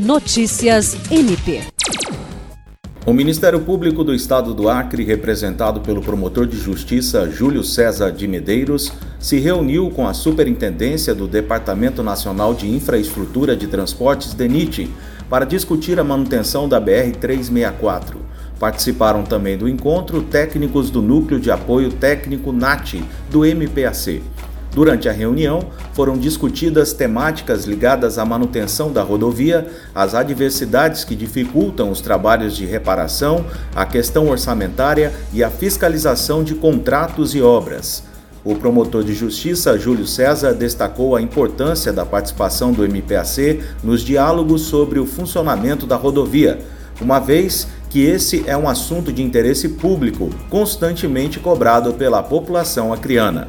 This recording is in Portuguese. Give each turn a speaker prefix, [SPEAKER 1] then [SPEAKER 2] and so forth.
[SPEAKER 1] Notícias MP.
[SPEAKER 2] O Ministério Público do Estado do Acre, representado pelo promotor de justiça Júlio César de Medeiros, se reuniu com a Superintendência do Departamento Nacional de Infraestrutura de Transportes, DENIT, para discutir a manutenção da BR-364. Participaram também do encontro técnicos do Núcleo de Apoio Técnico NAT, do MPAC. Durante a reunião, foram discutidas temáticas ligadas à manutenção da rodovia, as adversidades que dificultam os trabalhos de reparação, a questão orçamentária e a fiscalização de contratos e obras. O promotor de justiça, Júlio César, destacou a importância da participação do MPAC nos diálogos sobre o funcionamento da rodovia, uma vez que esse é um assunto de interesse público, constantemente cobrado pela população acriana.